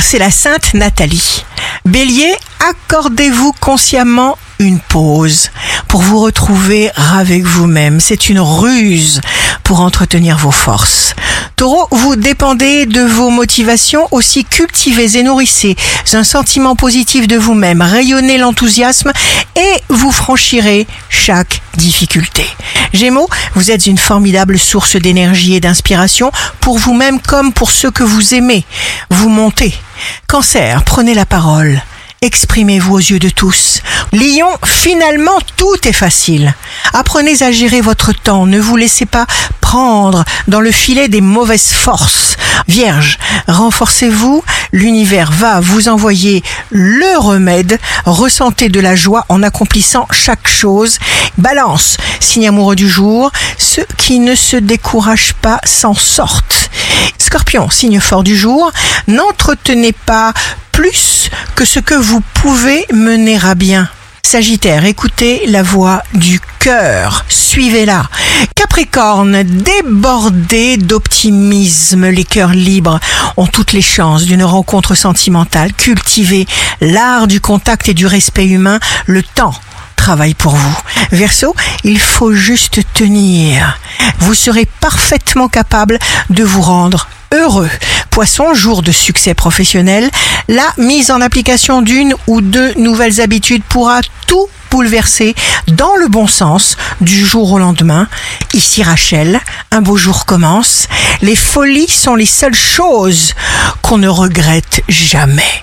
c'est la Sainte Nathalie. Bélier, accordez-vous consciemment une pause pour vous retrouver avec vous-même. C'est une ruse pour entretenir vos forces. Taureau, vous dépendez de vos motivations, aussi cultivez et nourrissez un sentiment positif de vous-même, rayonnez l'enthousiasme et vous franchirez chaque difficulté. Gémeaux, vous êtes une formidable source d'énergie et d'inspiration pour vous-même comme pour ceux que vous aimez. Vous montez. Cancer, prenez la parole. Exprimez-vous aux yeux de tous. Lion, finalement, tout est facile. Apprenez à gérer votre temps. Ne vous laissez pas dans le filet des mauvaises forces. Vierge, renforcez-vous. L'univers va vous envoyer le remède. Ressentez de la joie en accomplissant chaque chose. Balance, signe amoureux du jour. Ceux qui ne se découragent pas s'en sortent. Scorpion, signe fort du jour. N'entretenez pas plus que ce que vous pouvez mener à bien. Sagittaire, écoutez la voix du cœur, suivez-la. Capricorne, débordé d'optimisme, les cœurs libres ont toutes les chances d'une rencontre sentimentale. Cultivez l'art du contact et du respect humain, le temps travaille pour vous. Verseau, il faut juste tenir. Vous serez parfaitement capable de vous rendre heureux. Poisson, jour de succès professionnel, la mise en application d'une ou deux nouvelles habitudes pourra tout bouleverser dans le bon sens du jour au lendemain. Ici Rachel, un beau jour commence. Les folies sont les seules choses qu'on ne regrette jamais.